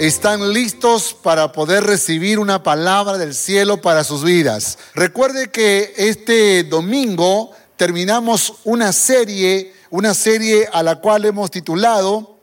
están listos para poder recibir una palabra del cielo para sus vidas? Recuerde que este domingo terminamos una serie, una serie a la cual hemos titulado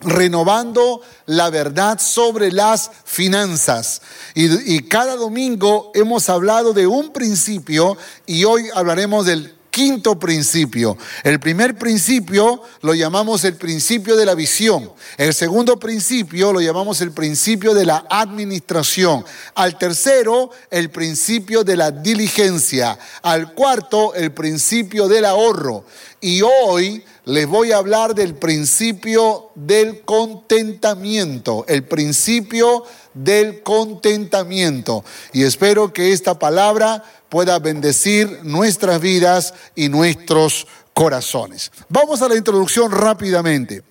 renovando la verdad sobre las finanzas. Y, y, cada domingo hemos hablado de un principio y hoy hablaremos del quinto principio. El primer principio lo llamamos el principio de la visión. El segundo principio lo llamamos el principio de la administración. Al tercero, el principio de la diligencia. Al cuarto, el principio del ahorro. Y hoy les voy a hablar del principio del contentamiento. El principio del contentamiento. Y espero que esta palabra pueda bendecir nuestras vidas y nuestros corazones. Vamos a la introducción rápidamente.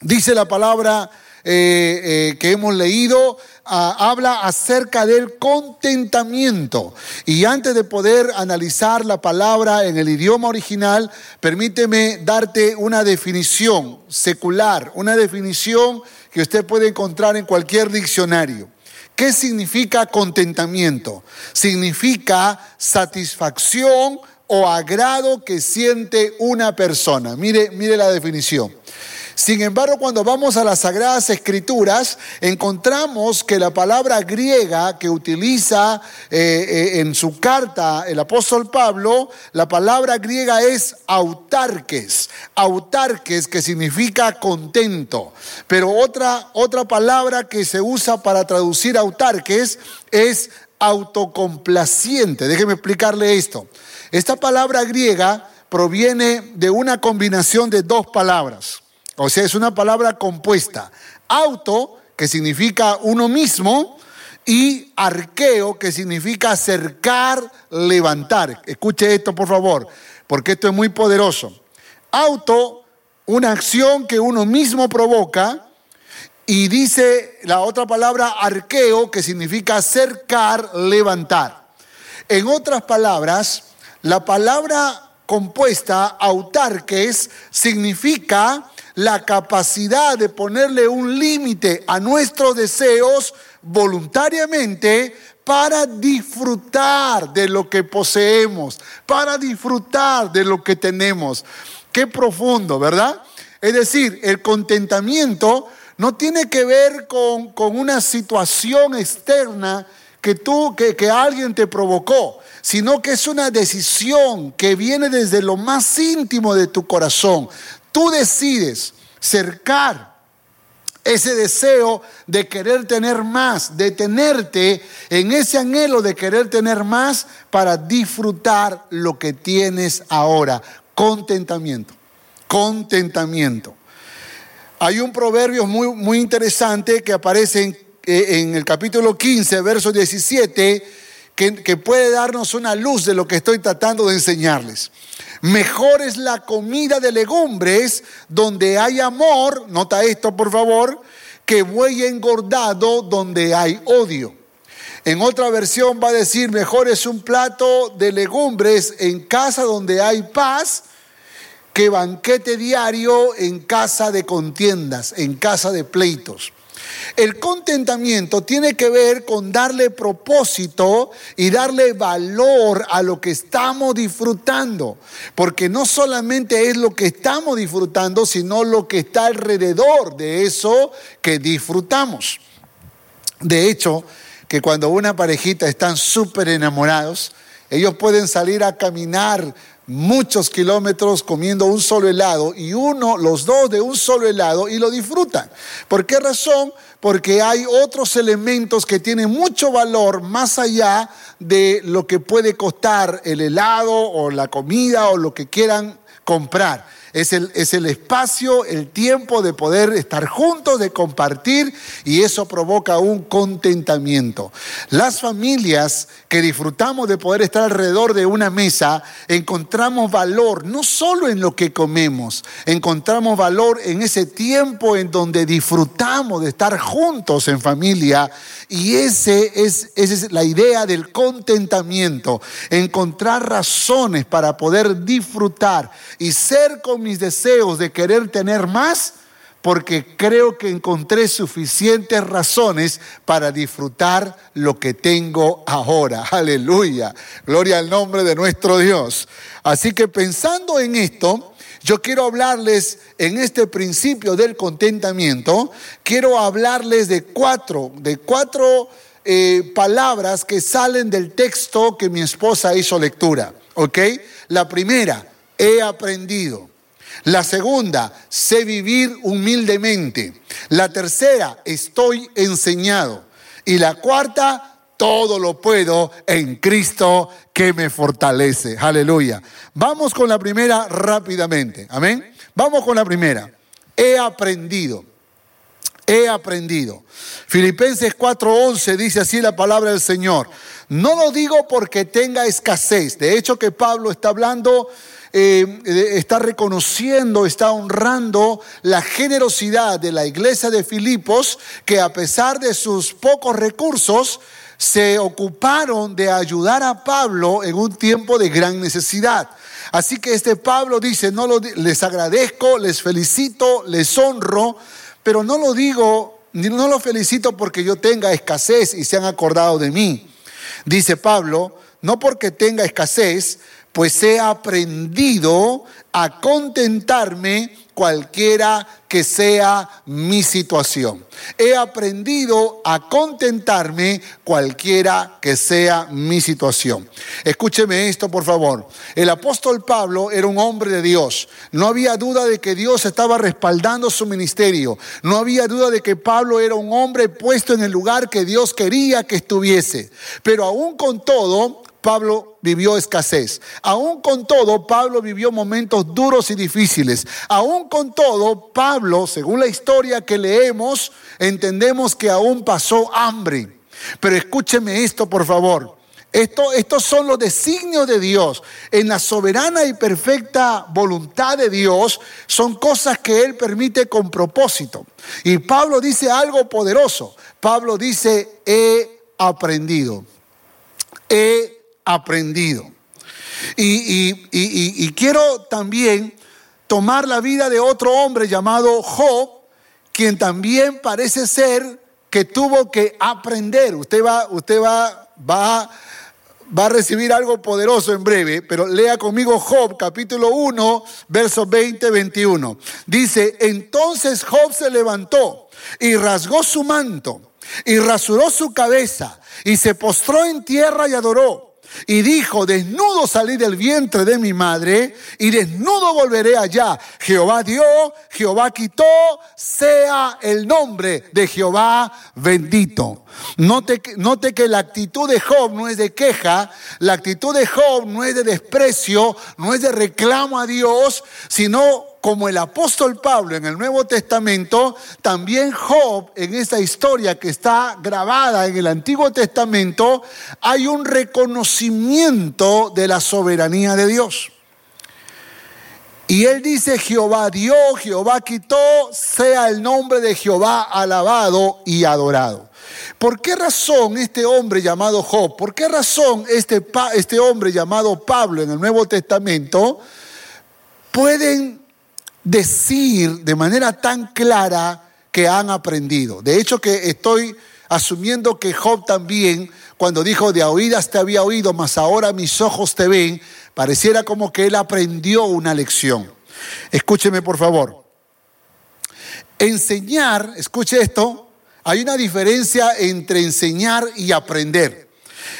Dice la palabra eh, eh, que hemos leído, ah, habla acerca del contentamiento. Y antes de poder analizar la palabra en el idioma original, permíteme darte una definición secular, una definición que usted puede encontrar en cualquier diccionario. ¿Qué significa contentamiento? Significa satisfacción o agrado que siente una persona. Mire, mire la definición. Sin embargo, cuando vamos a las Sagradas Escrituras, encontramos que la palabra griega que utiliza eh, eh, en su carta el apóstol Pablo, la palabra griega es autarques, autarques que significa contento. Pero otra, otra palabra que se usa para traducir autarques es autocomplaciente. Déjeme explicarle esto. Esta palabra griega proviene de una combinación de dos palabras. O sea, es una palabra compuesta. Auto, que significa uno mismo, y arqueo, que significa acercar, levantar. Escuche esto, por favor, porque esto es muy poderoso. Auto, una acción que uno mismo provoca, y dice la otra palabra arqueo, que significa acercar, levantar. En otras palabras, la palabra compuesta autarques significa la capacidad de ponerle un límite a nuestros deseos voluntariamente para disfrutar de lo que poseemos, para disfrutar de lo que tenemos. Qué profundo, ¿verdad? Es decir, el contentamiento no tiene que ver con, con una situación externa que tú, que, que alguien te provocó, sino que es una decisión que viene desde lo más íntimo de tu corazón. Tú decides cercar ese deseo de querer tener más, de tenerte en ese anhelo de querer tener más para disfrutar lo que tienes ahora. Contentamiento, contentamiento. Hay un proverbio muy, muy interesante que aparece en, eh, en el capítulo 15, verso 17, que, puede darnos una luz de lo que estoy tratando de enseñarles. Mejor es la comida de legumbres donde hay amor, nota esto por favor, que buey engordado donde hay odio. En otra versión va a decir, mejor es un plato de legumbres en casa donde hay paz que banquete diario en casa de contiendas, en casa de pleitos. El contentamiento tiene que ver con darle propósito y darle valor a lo que estamos disfrutando. Porque no solamente es lo que estamos disfrutando, sino lo que está alrededor de eso que disfrutamos. De hecho, que cuando una parejita están súper enamorados, ellos pueden salir a caminar muchos kilómetros comiendo un solo helado y uno, los dos de un solo helado y lo disfrutan. ¿Por qué razón? Porque hay otros elementos que tienen mucho valor más allá de lo que puede costar el helado o la comida o lo que quieran comprar. Es el, es el espacio, el tiempo de poder estar juntos, de compartir y eso provoca un contentamiento. Las familias que disfrutamos de poder estar alrededor de una mesa, encontramos valor no solo en lo que comemos, encontramos valor en ese tiempo en donde disfrutamos de estar juntos en familia y ese es, esa es la idea del contentamiento, encontrar razones para poder disfrutar y ser con mis deseos de querer tener más porque creo que encontré suficientes razones para disfrutar lo que tengo ahora. Aleluya. Gloria al nombre de nuestro Dios. Así que pensando en esto, yo quiero hablarles en este principio del contentamiento, quiero hablarles de cuatro, de cuatro eh, palabras que salen del texto que mi esposa hizo lectura. ¿Ok? La primera, he aprendido. La segunda, sé vivir humildemente. La tercera, estoy enseñado. Y la cuarta, todo lo puedo en Cristo que me fortalece. Aleluya. Vamos con la primera rápidamente. Amén. Vamos con la primera. He aprendido. He aprendido. Filipenses 4:11 dice así la palabra del Señor. No lo digo porque tenga escasez. De hecho que Pablo está hablando eh, está reconociendo, está honrando la generosidad de la iglesia de Filipos, que a pesar de sus pocos recursos, se ocuparon de ayudar a Pablo en un tiempo de gran necesidad. Así que este Pablo dice, no lo, les agradezco, les felicito, les honro, pero no lo digo, no lo felicito porque yo tenga escasez y se han acordado de mí. Dice Pablo, no porque tenga escasez, pues he aprendido a contentarme cualquiera que sea mi situación. He aprendido a contentarme cualquiera que sea mi situación. Escúcheme esto, por favor. El apóstol Pablo era un hombre de Dios. No había duda de que Dios estaba respaldando su ministerio. No había duda de que Pablo era un hombre puesto en el lugar que Dios quería que estuviese. Pero aún con todo, Pablo vivió escasez. Aún con todo, Pablo vivió momentos duros y difíciles. Aún con todo, Pablo, según la historia que leemos, entendemos que aún pasó hambre. Pero escúcheme esto, por favor. Esto, estos son los designios de Dios. En la soberana y perfecta voluntad de Dios son cosas que Él permite con propósito. Y Pablo dice algo poderoso. Pablo dice, he aprendido. He aprendido. Y, quiero también tomar la vida de otro hombre llamado Job, quien también parece ser que tuvo que aprender. Usted va, usted va, va, va a recibir algo poderoso en breve, pero lea conmigo Job capítulo 1, versos 20, 21. Dice, entonces Job se levantó y rasgó su manto y rasuró su cabeza y se postró en tierra y adoró. Y dijo, desnudo salí del vientre de mi madre y desnudo volveré allá. Jehová dio, Jehová quitó, sea el nombre de Jehová bendito. Note, note que la actitud de Job no es de queja, la actitud de Job no es de desprecio, no es de reclamo a Dios, sino como el apóstol Pablo en el Nuevo Testamento, también Job en esta historia que está grabada en el Antiguo Testamento, hay un reconocimiento de la soberanía de Dios. Y él dice, Jehová dio, Jehová quitó, sea el nombre de Jehová alabado y adorado. ¿Por qué razón este hombre llamado Job, por qué razón este, este hombre llamado Pablo en el Nuevo Testamento pueden decir de manera tan clara que han aprendido. De hecho que estoy asumiendo que Job también, cuando dijo de oídas te había oído, mas ahora mis ojos te ven, pareciera como que él aprendió una lección. Escúcheme por favor. Enseñar, escuche esto, hay una diferencia entre enseñar y aprender.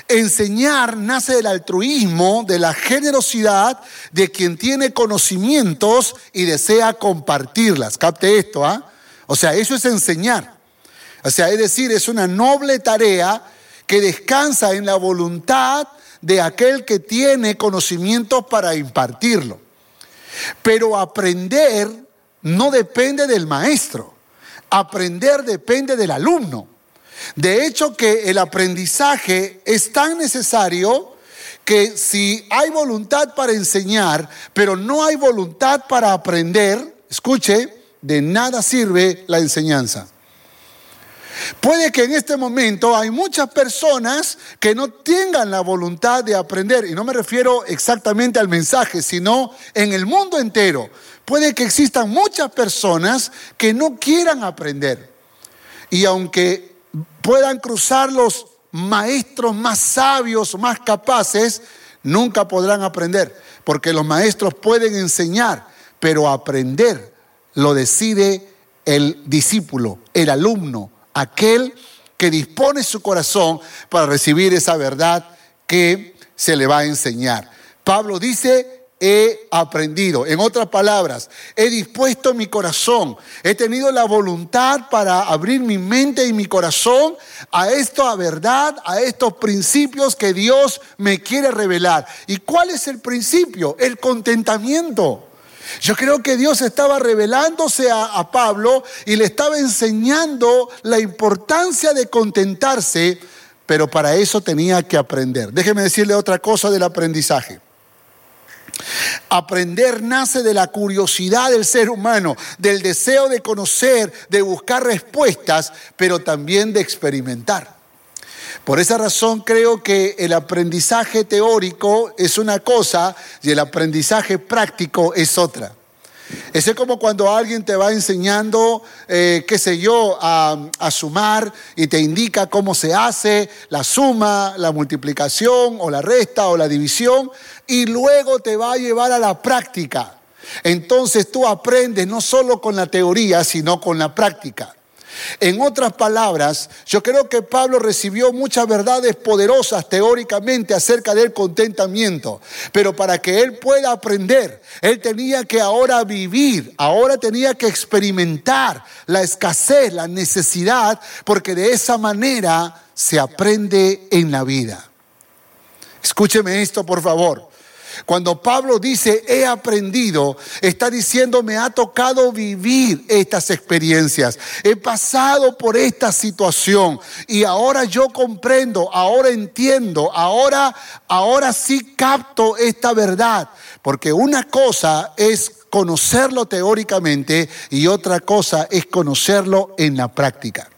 Enseñar nace del altruismo, de la generosidad de quien tiene conocimientos y desea compartirlas. Capte esto, ¿ah? O sea, eso es enseñar. O sea, es decir, es una noble tarea que descansa en la voluntad de aquel que tiene conocimientos para impartirlo. Pero aprender no depende del maestro. Aprender depende del alumno. De hecho que el aprendizaje es tan necesario que si hay voluntad para enseñar, pero no hay voluntad para aprender, escuche, de nada sirve la enseñanza. Puede que en este momento hay muchas personas que no tengan la voluntad de aprender, y no me refiero exactamente al mensaje, sino en el mundo entero. Puede que existan muchas personas que no quieran aprender. Y aunque puedan cruzar los maestros más sabios, más capaces, nunca podrán aprender, porque los maestros pueden enseñar, pero aprender lo decide el discípulo, el alumno, aquel que dispone su corazón para recibir esa verdad que se le va a enseñar. Pablo dice, he aprendido. En otras palabras, he dispuesto mi corazón, he tenido la voluntad para abrir mi mente y mi corazón a esta verdad, a estos principios que Dios me quiere revelar. ¿Y cuál es el principio? El contentamiento. Yo creo que Dios estaba revelándose a, Pablo y le estaba enseñando la importancia de contentarse, pero para eso tenía que aprender. Déjeme decirle otra cosa del aprendizaje. Aprender nace de la curiosidad del ser humano, del deseo de conocer, de buscar respuestas, pero también de experimentar. Por esa razón creo que el aprendizaje teórico es una cosa y el aprendizaje práctico es otra. Es como cuando alguien te va enseñando, eh, qué sé yo, a, a, sumar y te indica cómo se hace la suma, la multiplicación o la resta o la división y luego te va a llevar a la práctica. Entonces tú aprendes no solo con la teoría, sino con la práctica. En otras palabras, yo creo que Pablo recibió muchas verdades poderosas teóricamente acerca del contentamiento, pero para que él pueda aprender, él tenía que ahora vivir, ahora tenía que experimentar la escasez, la necesidad, porque de esa manera se aprende en la vida. Escúcheme esto, por favor. Cuando Pablo dice, he aprendido, está diciendo, me ha tocado vivir estas experiencias. He pasado por esta situación y ahora yo comprendo, ahora entiendo, ahora, ahora sí capto esta verdad. Porque una cosa es conocerlo teóricamente y otra cosa es conocerlo en la práctica.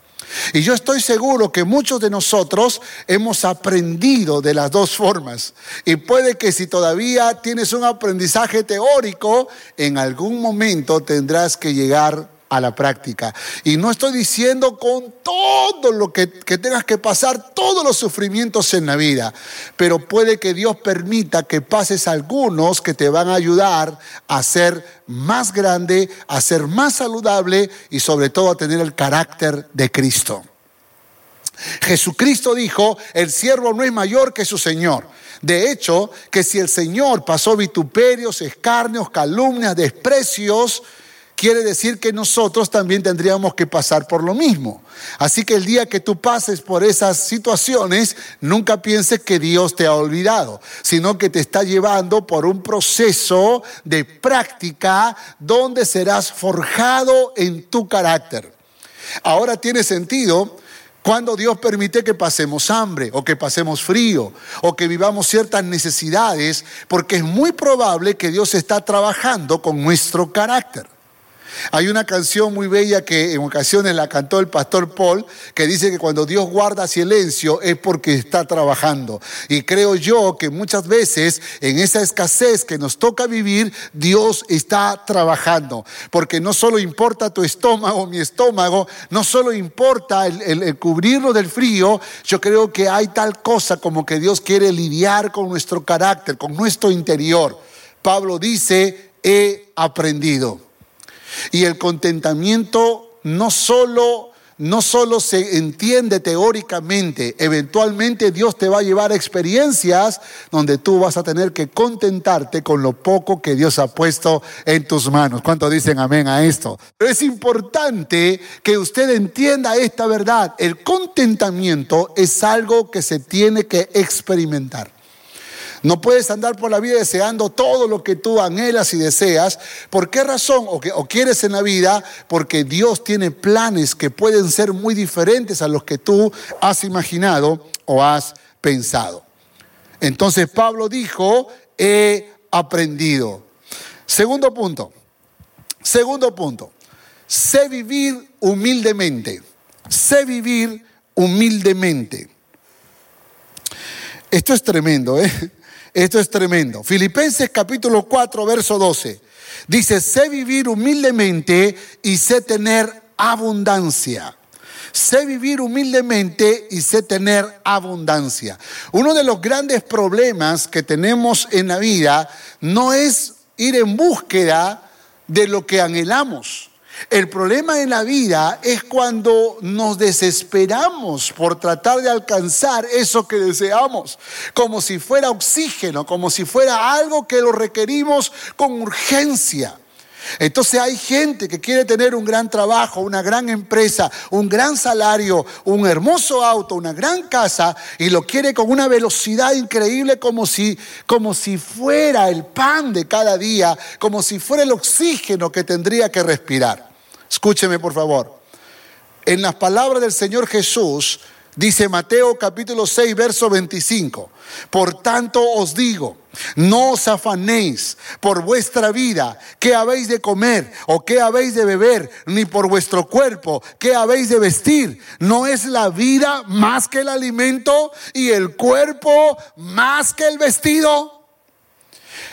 Y yo estoy seguro que muchos de nosotros hemos aprendido de las dos formas. Y puede que si todavía tienes un aprendizaje teórico, en algún momento tendrás que llegar a la práctica. Y no estoy diciendo con todo lo que, tengas que pasar, todos los sufrimientos en la vida, pero puede que Dios permita que pases algunos que te van a ayudar a ser más grande, a ser más saludable y sobre todo a tener el carácter de Cristo. Jesucristo dijo, el siervo no es mayor que su Señor. De hecho, que si el Señor pasó vituperios, escarnios, calumnias, desprecios, quiere decir que nosotros también tendríamos que pasar por lo mismo. Así que el día que tú pases por esas situaciones, nunca pienses que Dios te ha olvidado, sino que te está llevando por un proceso de práctica donde serás forjado en tu carácter. Ahora tiene sentido cuando Dios permite que pasemos hambre o que pasemos frío o que vivamos ciertas necesidades, porque es muy probable que Dios está trabajando con nuestro carácter. Hay una canción muy bella que en ocasiones la cantó el pastor Paul, que dice que cuando Dios guarda silencio es porque está trabajando. Y creo yo que muchas veces en esa escasez que nos toca vivir, Dios está trabajando. Porque no solo importa tu estómago, mi estómago, no solo importa el, cubrirlo del frío, yo creo que hay tal cosa como que Dios quiere lidiar con nuestro carácter, con nuestro interior. Pablo dice, he aprendido. Y el contentamiento no solo no solo se entiende teóricamente, eventualmente Dios te va a llevar a experiencias donde tú vas a tener que contentarte con lo poco que Dios ha puesto en tus manos. ¿Cuántos dicen amén a esto? Pero es importante que usted entienda esta verdad. El contentamiento es algo que se tiene que experimentar. No puedes andar por la vida deseando todo lo que tú anhelas y deseas. ¿Por qué razón? O, o quieres en la vida, porque Dios tiene planes que pueden ser muy diferentes a los que tú has imaginado o has pensado. Entonces Pablo dijo, he aprendido. Segundo punto, segundo punto, sé vivir humildemente, sé vivir humildemente. Esto es tremendo, ¿eh? Esto es tremendo. Filipenses capítulo 4, verso 12. Dice, sé vivir humildemente y sé tener abundancia. Sé vivir humildemente y sé tener abundancia. Uno de los grandes problemas que tenemos en la vida no es ir en búsqueda de lo que anhelamos. El problema en la vida es cuando nos desesperamos por tratar de alcanzar eso que deseamos, como si fuera oxígeno, como si fuera algo que lo requerimos con urgencia. Entonces hay gente que quiere tener un gran trabajo, una gran empresa, un gran salario, un hermoso auto, una gran casa y lo quiere con una velocidad increíble como si, como si fuera el pan de cada día, como si fuera el oxígeno que tendría que respirar. Escúcheme por favor. En las palabras del Señor Jesús, Dice Mateo capítulo 6, verso 25. Por tanto os digo, no os afanéis por vuestra vida, qué habéis de comer o qué habéis de beber, ni por vuestro cuerpo, qué habéis de vestir. ¿No es la vida más que el alimento y el cuerpo más que el vestido?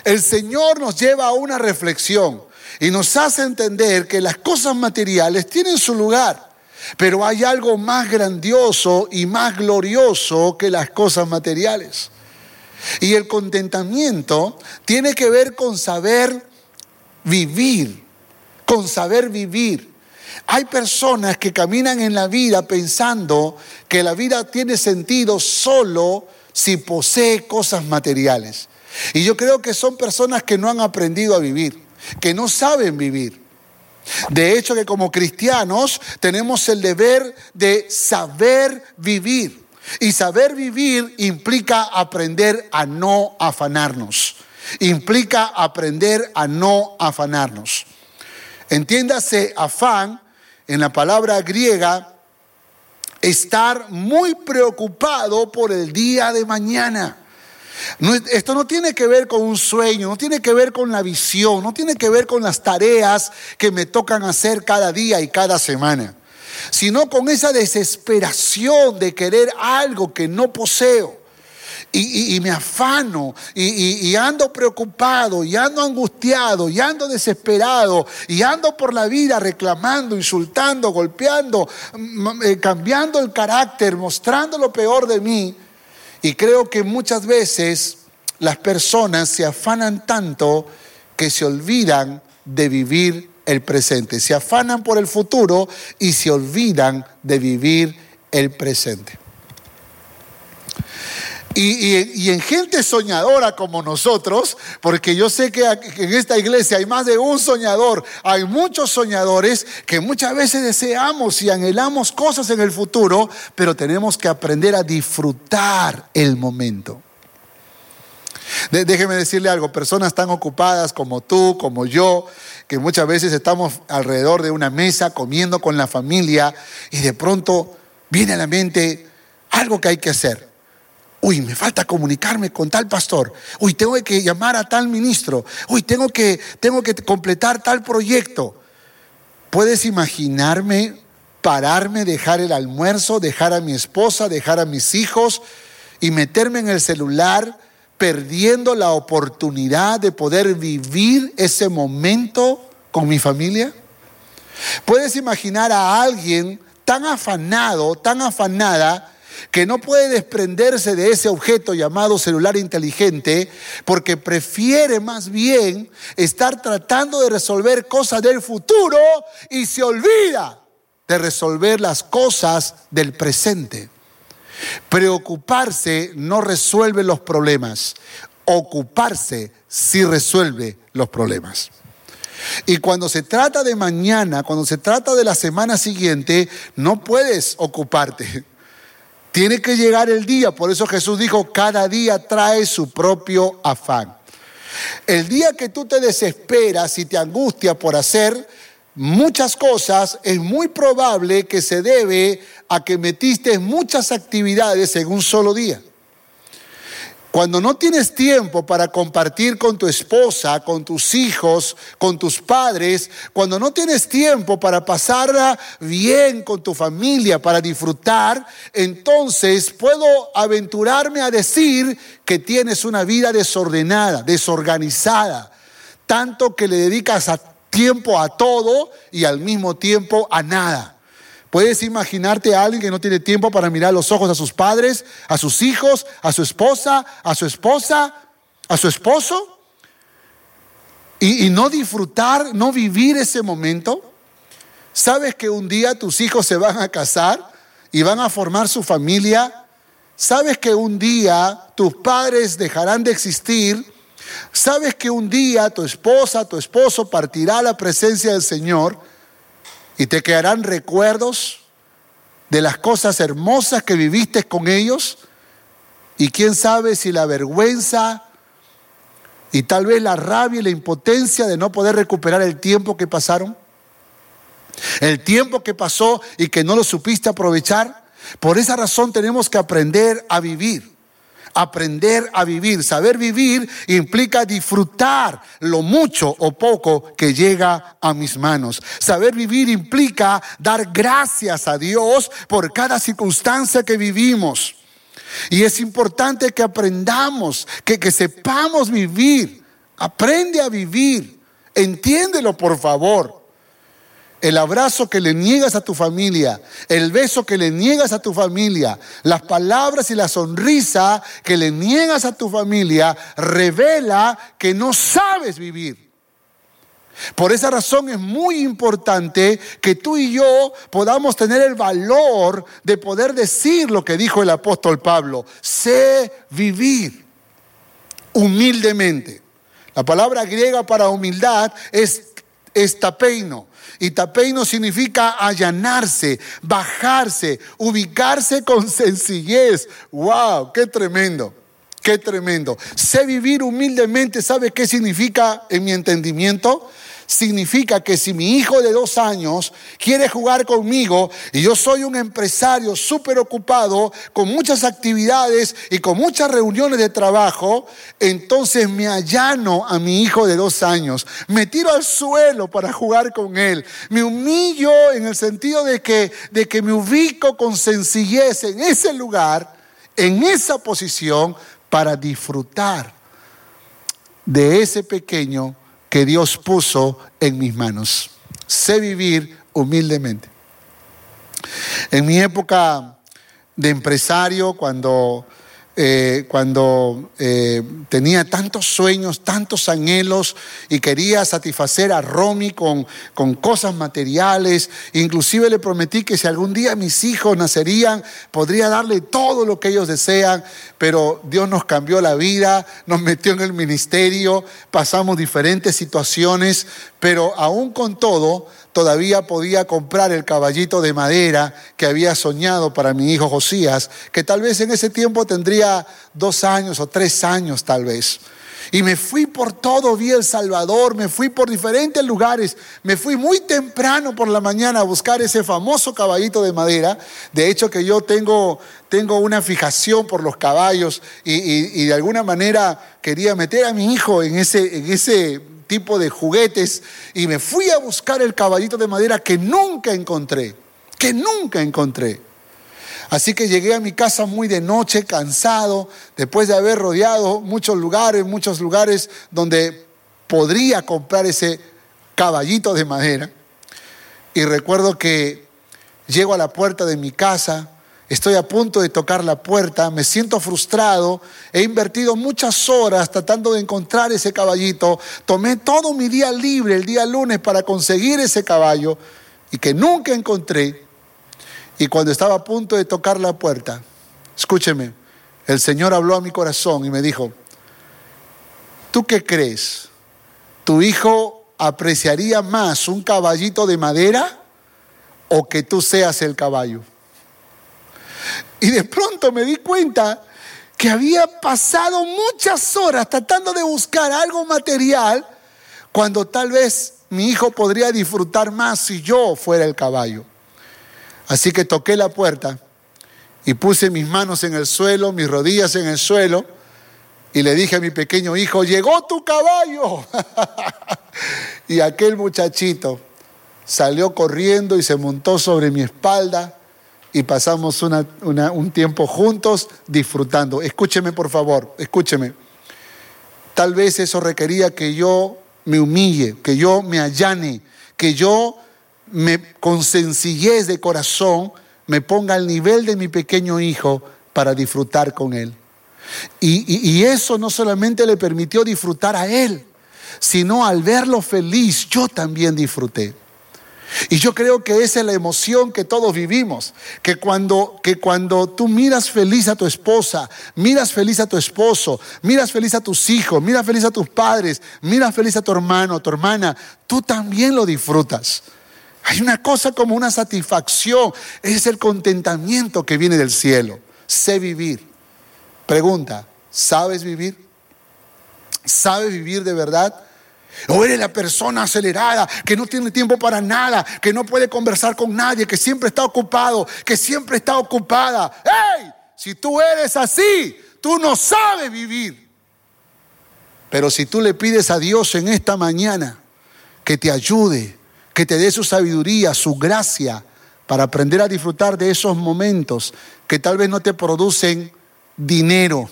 El Señor nos lleva a una reflexión y nos hace entender que las cosas materiales tienen su lugar pero hay algo más grandioso y más glorioso que las cosas materiales. Y el contentamiento tiene que ver con saber vivir, con saber vivir. Hay personas que caminan en la vida pensando que la vida tiene sentido solo si posee cosas materiales. Y yo creo que son personas que no han aprendido a vivir, que no saben vivir. De hecho que como cristianos tenemos el deber de saber vivir. Y saber vivir implica aprender a no afanarnos. Implica aprender a no afanarnos. Entiéndase afán en la palabra griega estar muy preocupado por el día de mañana esto no tiene que ver con un sueño, no tiene que ver con la visión, no tiene que ver con las tareas que me tocan hacer cada día y cada semana, sino con esa desesperación de querer algo que no poseo. Y, me afano y, y, ando preocupado y ando angustiado y ando desesperado y ando por la vida reclamando, insultando, golpeando, eh, cambiando el carácter, mostrando lo peor de mí y creo que muchas veces las personas se afanan tanto que se olvidan de vivir el presente. Se afanan por el futuro y se olvidan de vivir el presente. Y, en gente soñadora como nosotros, porque yo sé que en esta iglesia hay más de un soñador, hay muchos soñadores que muchas veces deseamos y anhelamos cosas en el futuro, pero tenemos que aprender a disfrutar el momento. déjeme decirle algo, personas tan ocupadas como tú, como yo, que muchas veces estamos alrededor de una mesa comiendo con la familia y de pronto viene a la mente algo que hay que hacer. Uy, me falta comunicarme con tal pastor. Uy, tengo que llamar a tal ministro. Uy, tengo que, tengo que completar tal proyecto. ¿Puedes imaginarme pararme, dejar el almuerzo, dejar a mi esposa, dejar a mis hijos y meterme en el celular perdiendo la oportunidad de poder vivir ese momento con mi familia? ¿Puedes imaginar a alguien tan afanado, tan afanada, que no puede desprenderse de ese objeto llamado celular inteligente porque prefiere más bien estar tratando de resolver cosas del futuro y se olvida de resolver las cosas del presente. Preocuparse no resuelve los problemas, ocuparse sí resuelve los problemas. Y cuando se trata de mañana, cuando se trata de la semana siguiente, no puedes ocuparte Tiene que llegar el día, por eso Jesús dijo, cada día trae su propio afán. El día que tú te desesperas y te angustia por hacer muchas cosas, es muy probable que se debe a que metiste muchas actividades en un solo día. Cuando no tienes tiempo para compartir con tu esposa, con tus hijos, con tus padres, cuando no tienes tiempo para pasarla bien con tu familia, para disfrutar, entonces puedo aventurarme a decir que tienes una vida desordenada, desorganizada, tanto que le dedicas a tiempo a todo y al mismo tiempo a nada. Puedes imaginarte a alguien que no tiene tiempo para mirar los ojos a sus padres, a sus hijos, a su esposa, a su esposa, a su esposo, y, no disfrutar, no vivir ese momento. ¿Sabes que un día tus hijos se van a casar y van a formar su familia? ¿Sabes que un día tus padres dejarán de existir? ¿Sabes que un día tu esposa, tu esposo partirá a la presencia del Señor? Y te quedarán recuerdos de las cosas hermosas que viviste con ellos y quién sabe si la vergüenza y tal vez la rabia y la impotencia de no poder recuperar el tiempo que pasaron, el tiempo que pasó y que no lo supiste aprovechar. Por esa razón tenemos que aprender a vivir aprender a vivir. Saber vivir implica disfrutar lo mucho o poco que llega a mis manos. Saber vivir implica dar gracias a Dios por cada circunstancia que vivimos. Y es importante que aprendamos, que, que sepamos vivir. Aprende a vivir. Entiéndelo, por favor el abrazo que le niegas a tu familia, el beso que le niegas a tu familia, las palabras y la sonrisa que le niegas a tu familia, revela que no sabes vivir. Por esa razón es muy importante que tú y yo podamos tener el valor de poder decir lo que dijo el apóstol Pablo, sé vivir humildemente. La palabra griega para humildad es estapeino. Y tapeino significa allanarse, bajarse, ubicarse con sencillez. ¡Wow! ¡Qué tremendo! ¡Qué tremendo! Sé vivir humildemente, ¿sabe qué significa en mi entendimiento? Significa que si mi hijo de dos años quiere jugar conmigo y yo soy un empresario súper ocupado, con muchas actividades y con muchas reuniones de trabajo, entonces me allano a mi hijo de dos años, me tiro al suelo para jugar con él, me humillo en el sentido de que, de que me ubico con sencillez en ese lugar, en esa posición, para disfrutar de ese pequeño que Dios puso en mis manos. Sé vivir humildemente. En mi época de empresario, cuando eh, cuando eh, tenía tantos sueños, tantos anhelos y quería satisfacer a Romy con, con cosas materiales. Inclusive le prometí que si algún día mis hijos nacerían, podría darle todo lo que ellos desean, pero Dios nos cambió la vida, nos metió en el ministerio, pasamos diferentes situaciones, pero aún con todo, todavía podía comprar el caballito de madera que había soñado para mi hijo Josías, que tal vez en ese tiempo tendría dos años o tres años tal vez. Y me fui por todo, vi El Salvador, me fui por diferentes lugares, me fui muy temprano por la mañana a buscar ese famoso caballito de madera. De hecho que yo tengo, tengo una fijación por los caballos y, y de alguna manera quería meter a mi hijo en ese, en ese de juguetes y me fui a buscar el caballito de madera que nunca encontré, que nunca encontré. Así que llegué a mi casa muy de noche, cansado, después de haber rodeado muchos lugares, muchos lugares donde podría comprar ese caballito de madera. Y recuerdo que llego a la puerta de mi casa, Estoy a punto de tocar la puerta, me siento frustrado, he invertido muchas horas tratando de encontrar ese caballito, tomé todo mi día libre el día lunes para conseguir ese caballo y que nunca encontré. Y cuando estaba a punto de tocar la puerta, escúcheme, el Señor habló a mi corazón y me dijo, ¿tú qué crees? ¿Tu hijo apreciaría más un caballito de madera o que tú seas el caballo? Y de pronto me di cuenta que había pasado muchas horas tratando de buscar algo material cuando tal vez mi hijo podría disfrutar más si yo fuera el caballo. Así que toqué la puerta y puse mis manos en el suelo, mis rodillas en el suelo y le dije a mi pequeño hijo, llegó tu caballo. y aquel muchachito salió corriendo y se montó sobre mi espalda y pasamos un tiempo juntos disfrutando. Escúcheme por favor, escúcheme. Tal vez eso requería que yo me humille, que yo me allane, que yo me, con sencillez de corazón me ponga al nivel de mi pequeño hijo para disfrutar con él. y eso no solamente le permitió disfrutar a él, sino al verlo feliz, yo también disfruté. Y yo creo que esa es la emoción que todos vivimos, que cuando, que cuando tú miras feliz a tu esposa, miras feliz a tu esposo, miras feliz a tus hijos, miras feliz a tus padres, miras feliz a tu hermano, a tu hermana, tú también lo disfrutas. Hay una cosa como una satisfacción, es el contentamiento que viene del cielo. Sé vivir. Pregunta, ¿sabes vivir? ¿Sabes vivir de verdad? O eres la persona acelerada, que no tiene tiempo para nada, que no puede conversar con nadie, que siempre está ocupado, que siempre está ocupada. ¡Hey! Si tú eres así, tú no sabes vivir. Pero si tú le pides a Dios en esta mañana que te ayude, que te dé su sabiduría, su gracia, para aprender a disfrutar de esos momentos que tal vez no te producen dinero,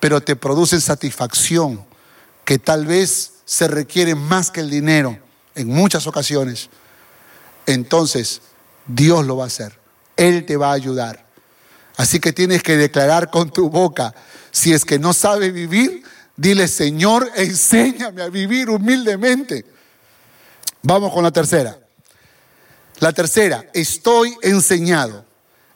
pero te producen satisfacción, que tal vez se requiere más que el dinero en muchas ocasiones, entonces Dios lo va a hacer. Él te va a ayudar. Así que tienes que declarar con tu boca, si es que no sabe vivir, dile, Señor, enséñame a vivir humildemente. Vamos con la tercera. La tercera, estoy enseñado.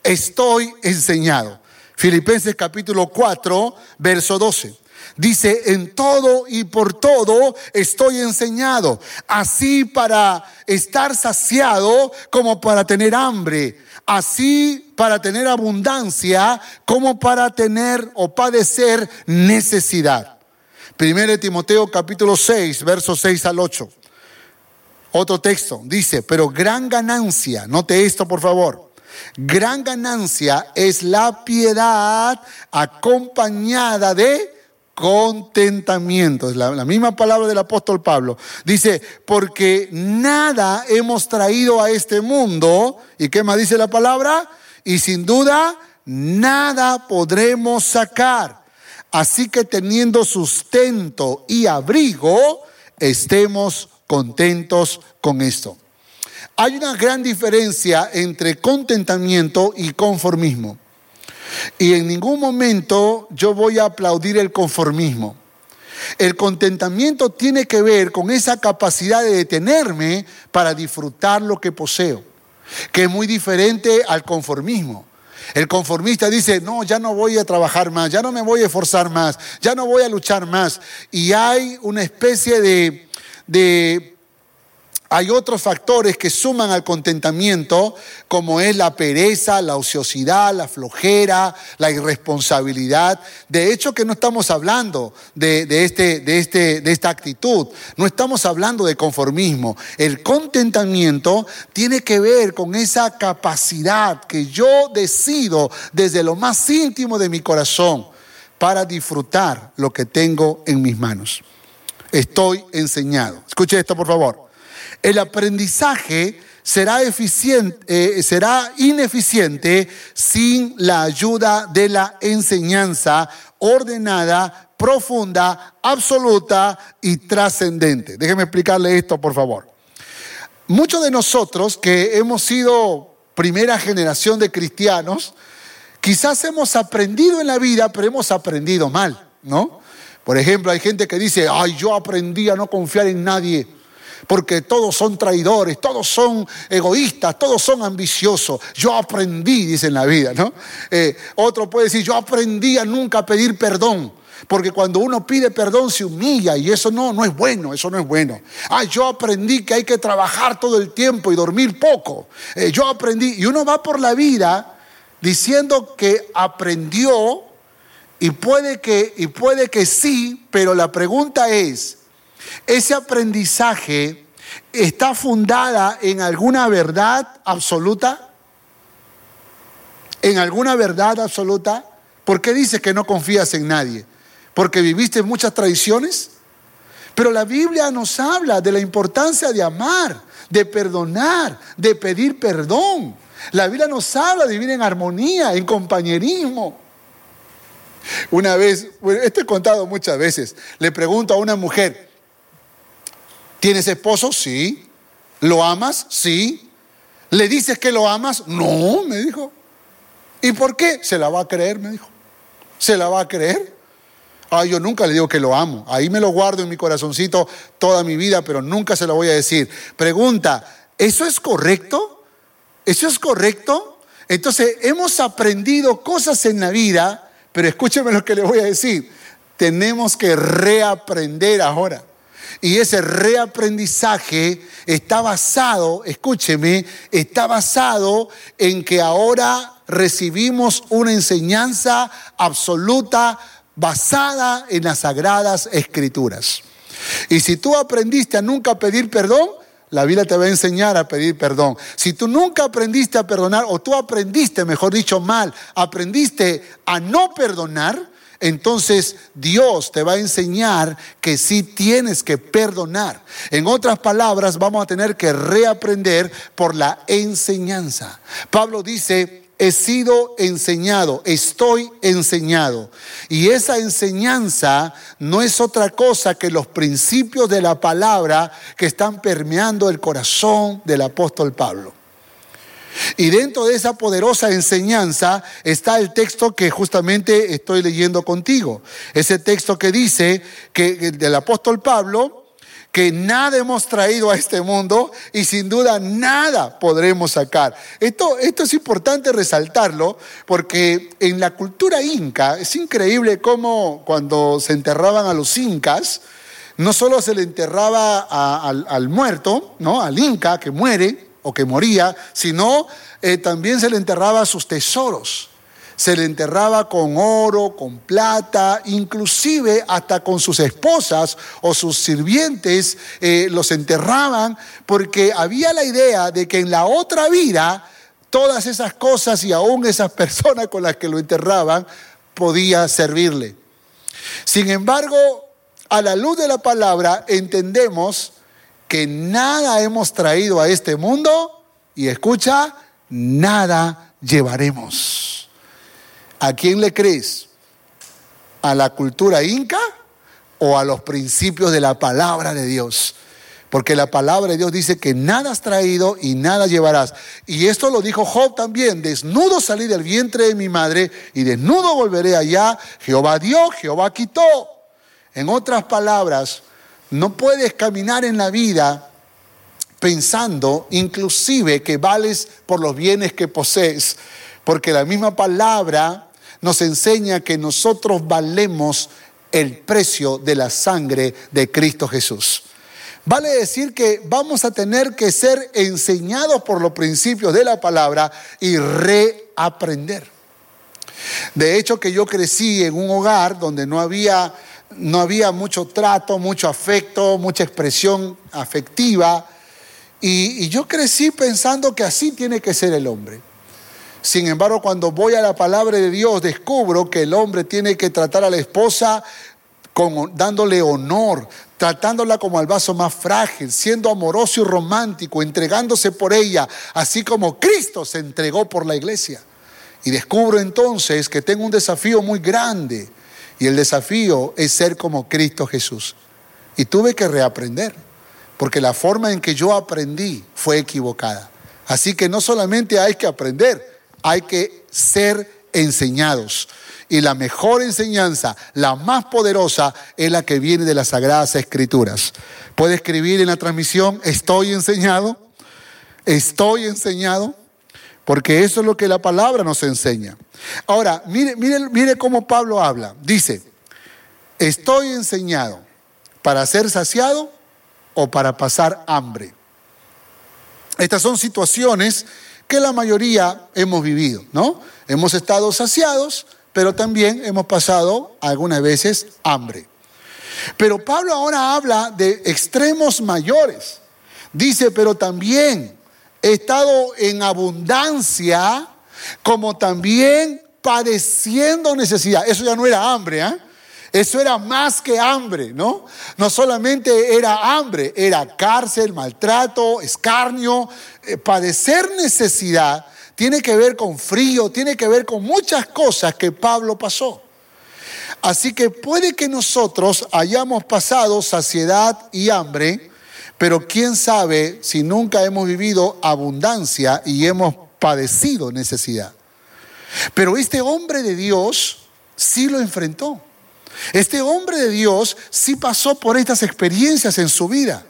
Estoy enseñado. Filipenses capítulo 4, verso 12. Dice, en todo y por todo estoy enseñado, así para estar saciado como para tener hambre, así para tener abundancia como para tener o padecer necesidad. Primero Timoteo capítulo 6, versos 6 al 8. Otro texto dice, pero gran ganancia, note esto por favor, gran ganancia es la piedad acompañada de contentamiento. Es la, misma palabra del apóstol Pablo. Dice, porque nada hemos traído a este mundo. ¿Y qué más dice la palabra? Y sin duda, nada podremos sacar. Así que teniendo sustento y abrigo, estemos contentos con esto. Hay una gran diferencia entre contentamiento y conformismo. Y en ningún momento yo voy a aplaudir el conformismo. El contentamiento tiene que ver con esa capacidad de detenerme para disfrutar lo que poseo, que es muy diferente al conformismo. El conformista dice, no, ya no voy a trabajar más, ya no me voy a esforzar más, ya no voy a luchar más. Y hay una especie de, de hay otros factores que suman al contentamiento, como es la pereza, la ociosidad, la flojera, la irresponsabilidad. De hecho, que no estamos hablando de, este, de, este, de esta actitud, no estamos hablando de conformismo. El contentamiento tiene que ver con esa capacidad que yo decido desde lo más íntimo de mi corazón para disfrutar lo que tengo en mis manos. Estoy enseñado. Escuche esto, por favor. El aprendizaje será, eficiente, eh, será ineficiente sin la ayuda de la enseñanza ordenada, profunda, absoluta y trascendente. Déjeme explicarle esto, por favor. Muchos de nosotros que hemos sido primera generación de cristianos, quizás hemos aprendido en la vida, pero hemos aprendido mal, ¿no? Por ejemplo, hay gente que dice, ay, yo aprendí a no confiar en nadie porque todos son traidores, todos son egoístas, todos son ambiciosos. Yo aprendí, dice en la vida, ¿no? Eh, otro puede decir, yo aprendí a nunca pedir perdón. Porque cuando uno pide perdón se humilla y eso no, no es bueno, eso no es bueno. Ah, yo aprendí que hay que trabajar todo el tiempo y dormir poco. Eh, yo aprendí, y uno va por la vida diciendo que aprendió y puede que, y puede que sí, pero la pregunta es, ¿ese aprendizaje está fundada en alguna verdad absoluta? ¿En alguna verdad absoluta? ¿Por qué dices que no confías en nadie? ¿Porque viviste muchas tradiciones? Pero la Biblia nos habla de la importancia de amar, de perdonar, de pedir perdón. La Biblia nos habla de vivir en armonía, en compañerismo. Una vez, esto he contado muchas veces, le pregunto a una mujer, ¿tienes esposo? Sí. ¿Lo amas? Sí. ¿Le dices que lo amas? No, me dijo. ¿Y por qué? Se la va a creer, me dijo. ¿Se la va a creer? Ah, yo nunca le digo que lo amo. Ahí me lo guardo en mi corazoncito toda mi vida, pero nunca se lo voy a decir. Pregunta, ¿eso es correcto? ¿Eso es correcto? Entonces, hemos aprendido cosas en la vida pero escúcheme lo que le voy a decir. Tenemos que reaprender ahora. Y ese reaprendizaje está basado, escúcheme, está basado en que ahora recibimos una enseñanza absoluta basada en las sagradas escrituras. Y si tú aprendiste a nunca pedir perdón, la Biblia te va a enseñar a pedir perdón. Si tú nunca aprendiste a perdonar, o tú aprendiste, mejor dicho, mal, aprendiste a no perdonar, entonces Dios te va a enseñar que sí tienes que perdonar. En otras palabras, vamos a tener que reaprender por la enseñanza. Pablo dice, he sido enseñado, estoy enseñado. Y esa enseñanza no es otra cosa que los principios de la palabra que están permeando el corazón del apóstol Pablo. Y dentro de esa poderosa enseñanza está el texto que justamente estoy leyendo contigo. Ese texto que dice que del apóstol Pablo, que nada hemos traído a este mundo y sin duda nada podremos sacar. Esto, esto es importante resaltarlo porque en la cultura inca es increíble cómo cuando se enterraban a los incas, no solo se le enterraba al, al, muerto, ¿no? al inca que muere o que moría, sino eh, también se le enterraba sus tesoros se le enterraba con oro, con plata, inclusive hasta con sus esposas o sus sirvientes eh, los enterraban porque había la idea de que en la otra vida todas esas cosas y aún esas personas con las que lo enterraban podía servirle. Sin embargo, a la luz de la palabra entendemos que nada hemos traído a este mundo y escucha, nada llevaremos. ¿A quién le crees? ¿A la cultura inca o a los principios de la palabra de Dios? Porque la palabra de Dios dice que nada has traído y nada llevarás. Y esto lo dijo Job también. Desnudo salí del vientre de mi madre y desnudo volveré allá. Jehová dio, Jehová quitó. En otras palabras, no puedes caminar en la vida pensando inclusive que vales por los bienes que posees. Porque la misma palabra nos enseña que nosotros valemos el precio de la sangre de Cristo Jesús. Vale decir que vamos a tener que ser enseñados por los principios de la palabra y reaprender. De hecho que yo crecí en un hogar donde no había, no había mucho trato, mucho afecto, mucha expresión afectiva. Y, yo crecí pensando que así tiene que ser el hombre. Sin embargo, cuando voy a la palabra de Dios, descubro que el hombre tiene que tratar a la esposa dándole honor, tratándola como al vaso más frágil, siendo amoroso y romántico, entregándose por ella, así como Cristo se entregó por la iglesia. Y descubro entonces que tengo un desafío muy grande, y el desafío es ser como Cristo Jesús. Y tuve que reaprender, porque la forma en que yo aprendí fue equivocada. Así que no solamente hay que aprender, hay que ser enseñados. Y la mejor enseñanza, la más poderosa, es la que viene de las Sagradas Escrituras. Puede escribir en la transmisión, estoy enseñado, estoy enseñado, porque eso es lo que la palabra nos enseña. Ahora, mire, mire, mire cómo Pablo habla. Dice, estoy enseñado para ser saciado o para pasar hambre. Estas son situaciones que la mayoría hemos vivido, ¿no? hemos estado saciados, pero también hemos pasado algunas veces hambre. Pero Pablo ahora habla de extremos mayores. Dice, pero también he estado en abundancia, como también padeciendo necesidad. Eso ya no era hambre, ¿eh? Eso era más que hambre, ¿no? No solamente era hambre, era cárcel, maltrato, escarnio, eh, padecer necesidad. Tiene que ver con frío, tiene que ver con muchas cosas que Pablo pasó. Así que puede que nosotros hayamos pasado saciedad y hambre, pero quién sabe si nunca hemos vivido abundancia y hemos padecido necesidad. Pero este hombre de Dios sí lo enfrentó. Este hombre de Dios sí pasó por estas experiencias en su vida.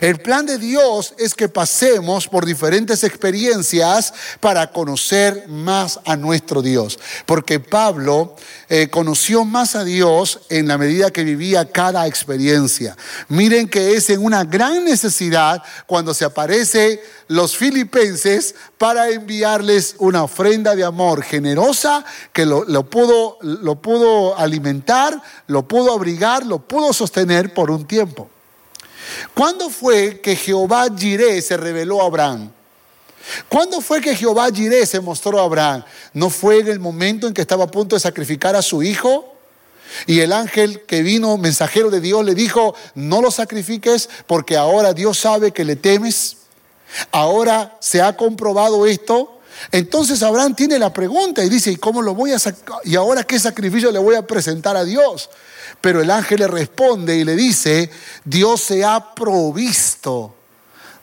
El plan de Dios es que pasemos por diferentes experiencias para conocer más a nuestro Dios. Porque Pablo eh, conoció más a Dios en la medida que vivía cada experiencia. Miren que es en una gran necesidad cuando se aparece los filipenses para enviarles una ofrenda de amor generosa que lo, pudo, lo pudo alimentar, lo pudo abrigar, lo pudo sostener por un tiempo. ¿Cuándo fue que Jehová Jireh se reveló a Abraham? ¿Cuándo fue que Jehová Jireh se mostró a Abraham? ¿No fue en el momento en que estaba a punto de sacrificar a su hijo? Y el ángel que vino, mensajero de Dios, le dijo, no lo sacrifiques porque ahora Dios sabe que le temes. Ahora se ha comprobado esto. Entonces Abraham tiene la pregunta y dice, ¿y cómo lo voy a ¿Y ahora qué sacrificio le voy a presentar a Dios? Pero el ángel le responde y le dice, Dios se ha provisto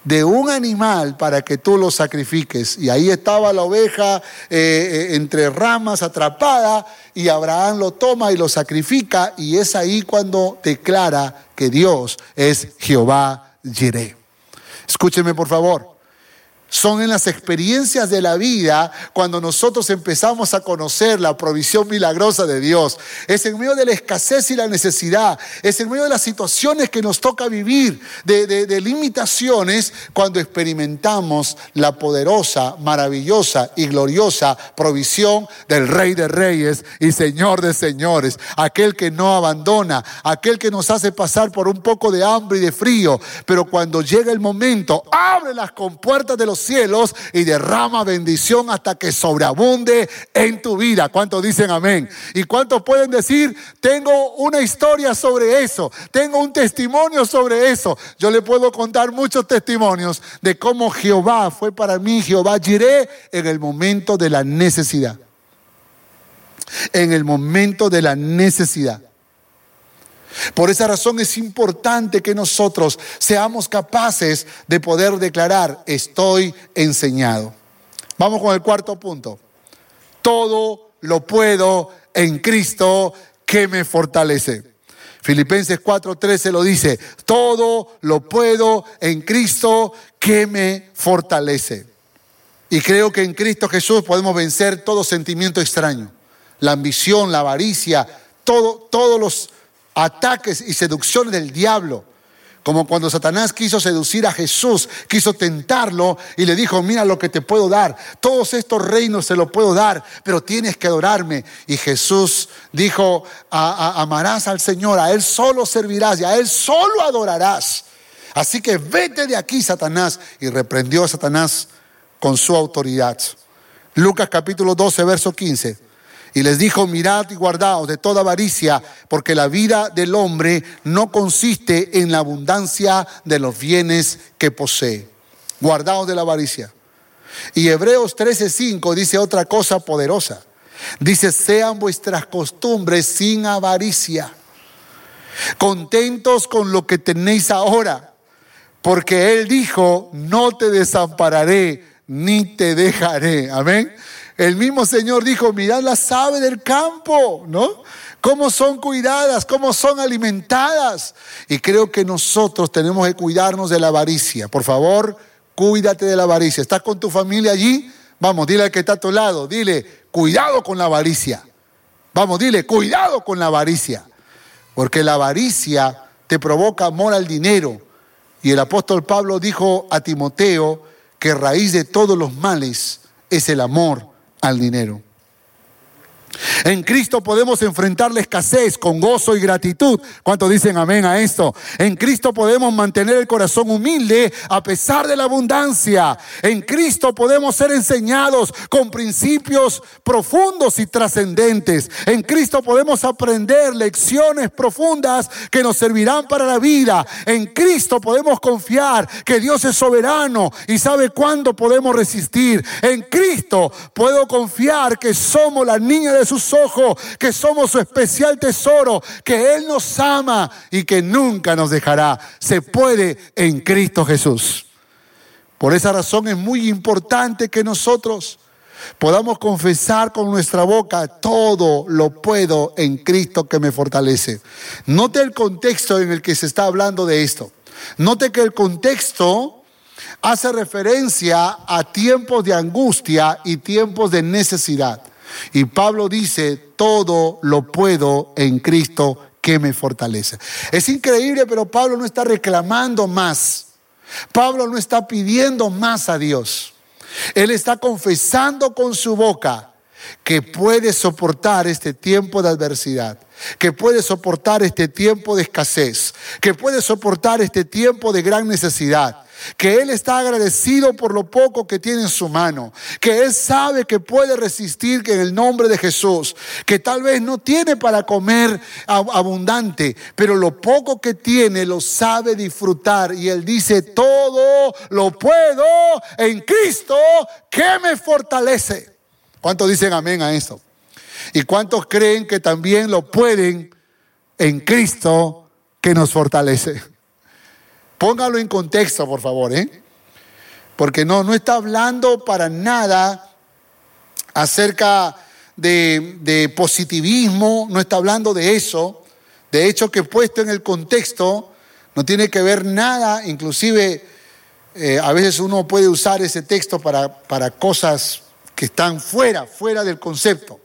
de un animal para que tú lo sacrifiques. Y ahí estaba la oveja eh, eh, entre ramas atrapada y Abraham lo toma y lo sacrifica y es ahí cuando declara que Dios es Jehová Jireh. Escúcheme por favor. Son en las experiencias de la vida cuando nosotros empezamos a conocer la provisión milagrosa de Dios. Es en medio de la escasez y la necesidad. Es en medio de las situaciones que nos toca vivir, de, limitaciones, cuando experimentamos la poderosa, maravillosa y gloriosa provisión del Rey de Reyes y Señor de Señores. Aquel que no abandona, aquel que nos hace pasar por un poco de hambre y de frío. Pero cuando llega el momento, abre las compuertas de los cielos y derrama bendición hasta que sobreabunde en tu vida. ¿Cuántos dicen amén? ¿Y cuántos pueden decir, tengo una historia sobre eso? Tengo un testimonio sobre eso. Yo le puedo contar muchos testimonios de cómo Jehová fue para mí, Jehová giré en el momento de la necesidad. En el momento de la necesidad. Por esa razón es importante que nosotros seamos capaces de poder declarar, estoy enseñado. Vamos con el cuarto punto. Todo lo puedo en Cristo que me fortalece. Filipenses 4:13 lo dice, todo lo puedo en Cristo que me fortalece. Y creo que en Cristo Jesús podemos vencer todo sentimiento extraño, la ambición, la avaricia, todo, todos los ataques y seducciones del diablo. Como cuando Satanás quiso seducir a Jesús, quiso tentarlo y le dijo, mira lo que te puedo dar, todos estos reinos se los puedo dar, pero tienes que adorarme. Y Jesús dijo, amarás al Señor, a Él solo servirás y a Él solo adorarás. Así que vete de aquí, Satanás. Y reprendió a Satanás con su autoridad. Lucas capítulo 12, verso 15. Y les dijo, mirad y guardaos de toda avaricia, porque la vida del hombre no consiste en la abundancia de los bienes que posee. Guardaos de la avaricia. Y Hebreos 13:5 dice otra cosa poderosa. Dice, sean vuestras costumbres sin avaricia, contentos con lo que tenéis ahora, porque Él dijo, no te desampararé ni te dejaré. Amén. El mismo Señor dijo, mirad las aves del campo, ¿no? Cómo son cuidadas, cómo son alimentadas. Y creo que nosotros tenemos que cuidarnos de la avaricia. Por favor, cuídate de la avaricia. ¿Estás con tu familia allí? Vamos, dile al que está a tu lado, dile, cuidado con la avaricia. Vamos, dile, cuidado con la avaricia. Porque la avaricia te provoca amor al dinero. Y el apóstol Pablo dijo a Timoteo que raíz de todos los males es el amor al dinero. En Cristo podemos enfrentar la escasez con gozo y gratitud. ¿Cuántos dicen amén a esto? En Cristo podemos mantener el corazón humilde a pesar de la abundancia. En Cristo podemos ser enseñados con principios profundos y trascendentes. En Cristo podemos aprender lecciones profundas que nos servirán para la vida. En Cristo podemos confiar que Dios es soberano y sabe cuándo podemos resistir. En Cristo puedo confiar que somos la niña de sus ojos, que somos su especial tesoro, que Él nos ama y que nunca nos dejará. Se puede en Cristo Jesús. Por esa razón es muy importante que nosotros podamos confesar con nuestra boca, todo lo puedo en Cristo que me fortalece. Note el contexto en el que se está hablando de esto. Note que el contexto hace referencia a tiempos de angustia y tiempos de necesidad. Y Pablo dice, todo lo puedo en Cristo que me fortalece. Es increíble, pero Pablo no está reclamando más. Pablo no está pidiendo más a Dios. Él está confesando con su boca que puede soportar este tiempo de adversidad, que puede soportar este tiempo de escasez, que puede soportar este tiempo de gran necesidad que Él está agradecido por lo poco que tiene en su mano, que Él sabe que puede resistir en el nombre de Jesús, que tal vez no tiene para comer abundante, pero lo poco que tiene lo sabe disfrutar y Él dice, todo lo puedo en Cristo que me fortalece. ¿Cuántos dicen amén a esto? ¿Y cuántos creen que también lo pueden en Cristo que nos fortalece? Póngalo en contexto, por favor, ¿eh? Porque no, no está hablando para nada acerca de, de, positivismo, no está hablando de eso. De hecho, que puesto en el contexto, no tiene que ver nada, inclusive eh, a veces uno puede usar ese texto para, para cosas que están fuera, fuera del concepto.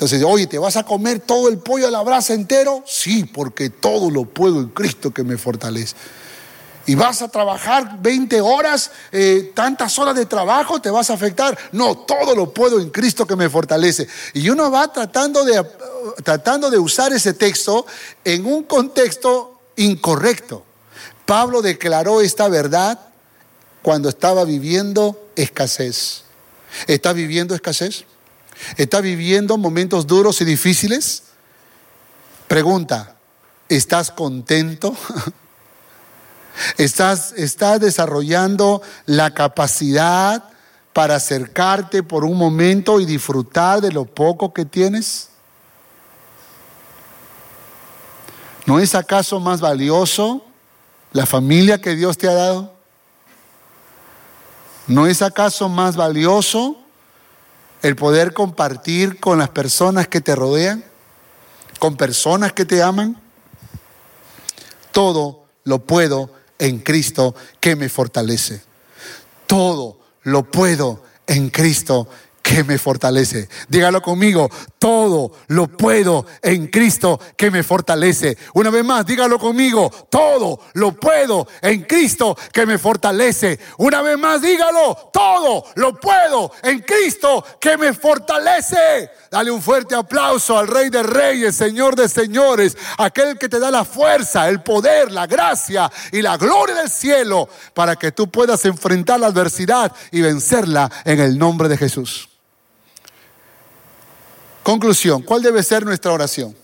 Entonces, oye, ¿te vas a comer todo el pollo a la brasa entero? Sí, porque todo lo puedo en Cristo que me fortalece. ¿Y vas a trabajar 20 horas, eh, tantas horas de trabajo, te vas a afectar? No, todo lo puedo en Cristo que me fortalece. Y uno va tratando de, tratando de usar ese texto en un contexto incorrecto. Pablo declaró esta verdad cuando estaba viviendo escasez. ¿Está viviendo escasez? ¿Está viviendo momentos duros y difíciles? Pregunta, ¿estás contento? ¿Estás, ¿Estás desarrollando la capacidad para acercarte por un momento y disfrutar de lo poco que tienes? ¿No es acaso más valioso la familia que Dios te ha dado? ¿No es acaso más valioso el poder compartir con las personas que te rodean, con personas que te aman. Todo lo puedo en Cristo que me fortalece. Todo lo puedo en Cristo que me fortalece. Dígalo conmigo, todo lo puedo en Cristo que me fortalece. Una vez más, dígalo conmigo, todo lo puedo en Cristo que me fortalece. Una vez más, dígalo, todo lo puedo en Cristo que me fortalece. Dale un fuerte aplauso al Rey de Reyes, Señor de Señores, aquel que te da la fuerza, el poder, la gracia y la gloria del cielo para que tú puedas enfrentar la adversidad y vencerla en el nombre de Jesús. Conclusión, ¿cuál debe ser nuestra oración?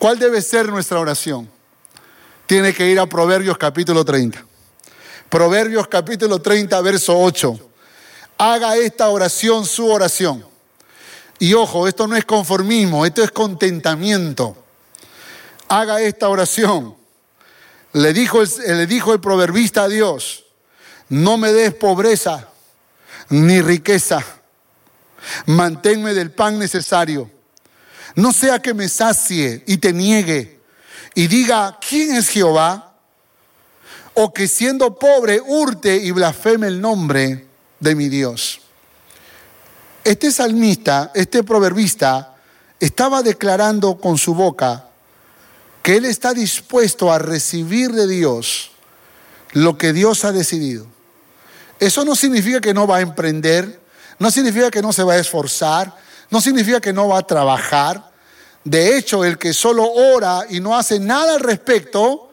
¿Cuál debe ser nuestra oración? Tiene que ir a Proverbios capítulo 30. Proverbios capítulo 30, verso 8. Haga esta oración su oración. Y ojo, esto no es conformismo, esto es contentamiento. Haga esta oración. Le dijo el, proverbista a Dios, no me des pobreza ni riqueza Manténme del pan necesario. No sea que me sacie y te niegue y diga, ¿quién es Jehová? O que siendo pobre hurte y blasfeme el nombre de mi Dios. Este salmista, este proverbista, estaba declarando con su boca que él está dispuesto a recibir de Dios lo que Dios ha decidido. Eso no significa que no va a emprender, no significa que no se va a esforzar, no significa que no va a trabajar. De hecho, el que solo ora y no hace nada al respecto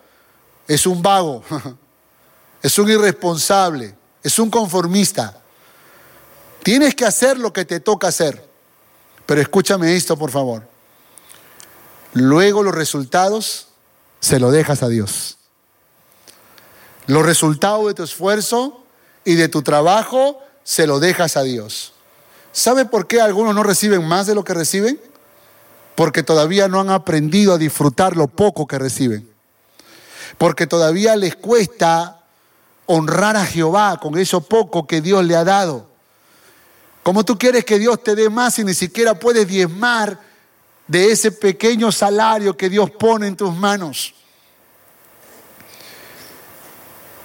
es un vago, es un irresponsable, es un conformista. Tienes que hacer lo que te toca hacer. Pero escúchame esto, por favor. Luego los resultados se lo dejas a Dios. Los resultados de tu esfuerzo y de tu trabajo se lo dejas a Dios. ¿Sabe por qué algunos no reciben más de lo que reciben? Porque todavía no han aprendido a disfrutar lo poco que reciben. Porque todavía les cuesta honrar a Jehová con eso poco que Dios le ha dado. ¿Cómo tú quieres que Dios te dé más si ni siquiera puedes diezmar de ese pequeño salario que Dios pone en tus manos?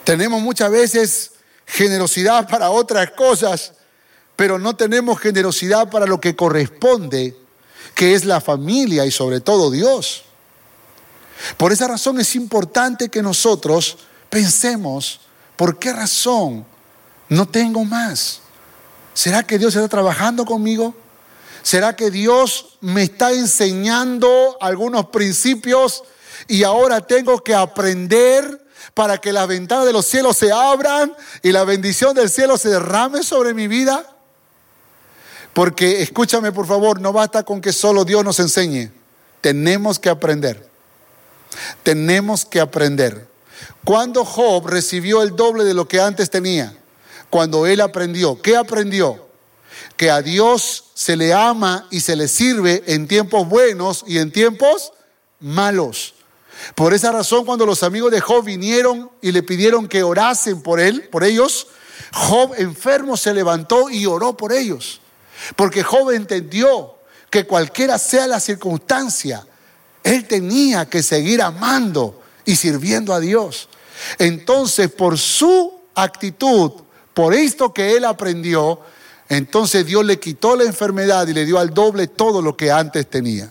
Tenemos muchas veces generosidad para otras cosas, pero no tenemos generosidad para lo que corresponde, que es la familia y sobre todo Dios. Por esa razón es importante que nosotros pensemos, ¿por qué razón no tengo más? ¿Será que Dios está trabajando conmigo? ¿Será que Dios me está enseñando algunos principios y ahora tengo que aprender para que las ventanas de los cielos se abran y la bendición del cielo se derrame sobre mi vida? Porque escúchame por favor, no basta con que solo Dios nos enseñe. Tenemos que aprender. Tenemos que aprender. Cuando Job recibió el doble de lo que antes tenía, cuando él aprendió. ¿Qué aprendió? Que a Dios se le ama y se le sirve en tiempos buenos y en tiempos malos. Por esa razón, cuando los amigos de Job vinieron y le pidieron que orasen por él, por ellos, Job enfermo se levantó y oró por ellos. Porque Job entendió que cualquiera sea la circunstancia, él tenía que seguir amando y sirviendo a Dios. Entonces, por su actitud, por esto que él aprendió, entonces Dios le quitó la enfermedad y le dio al doble todo lo que antes tenía.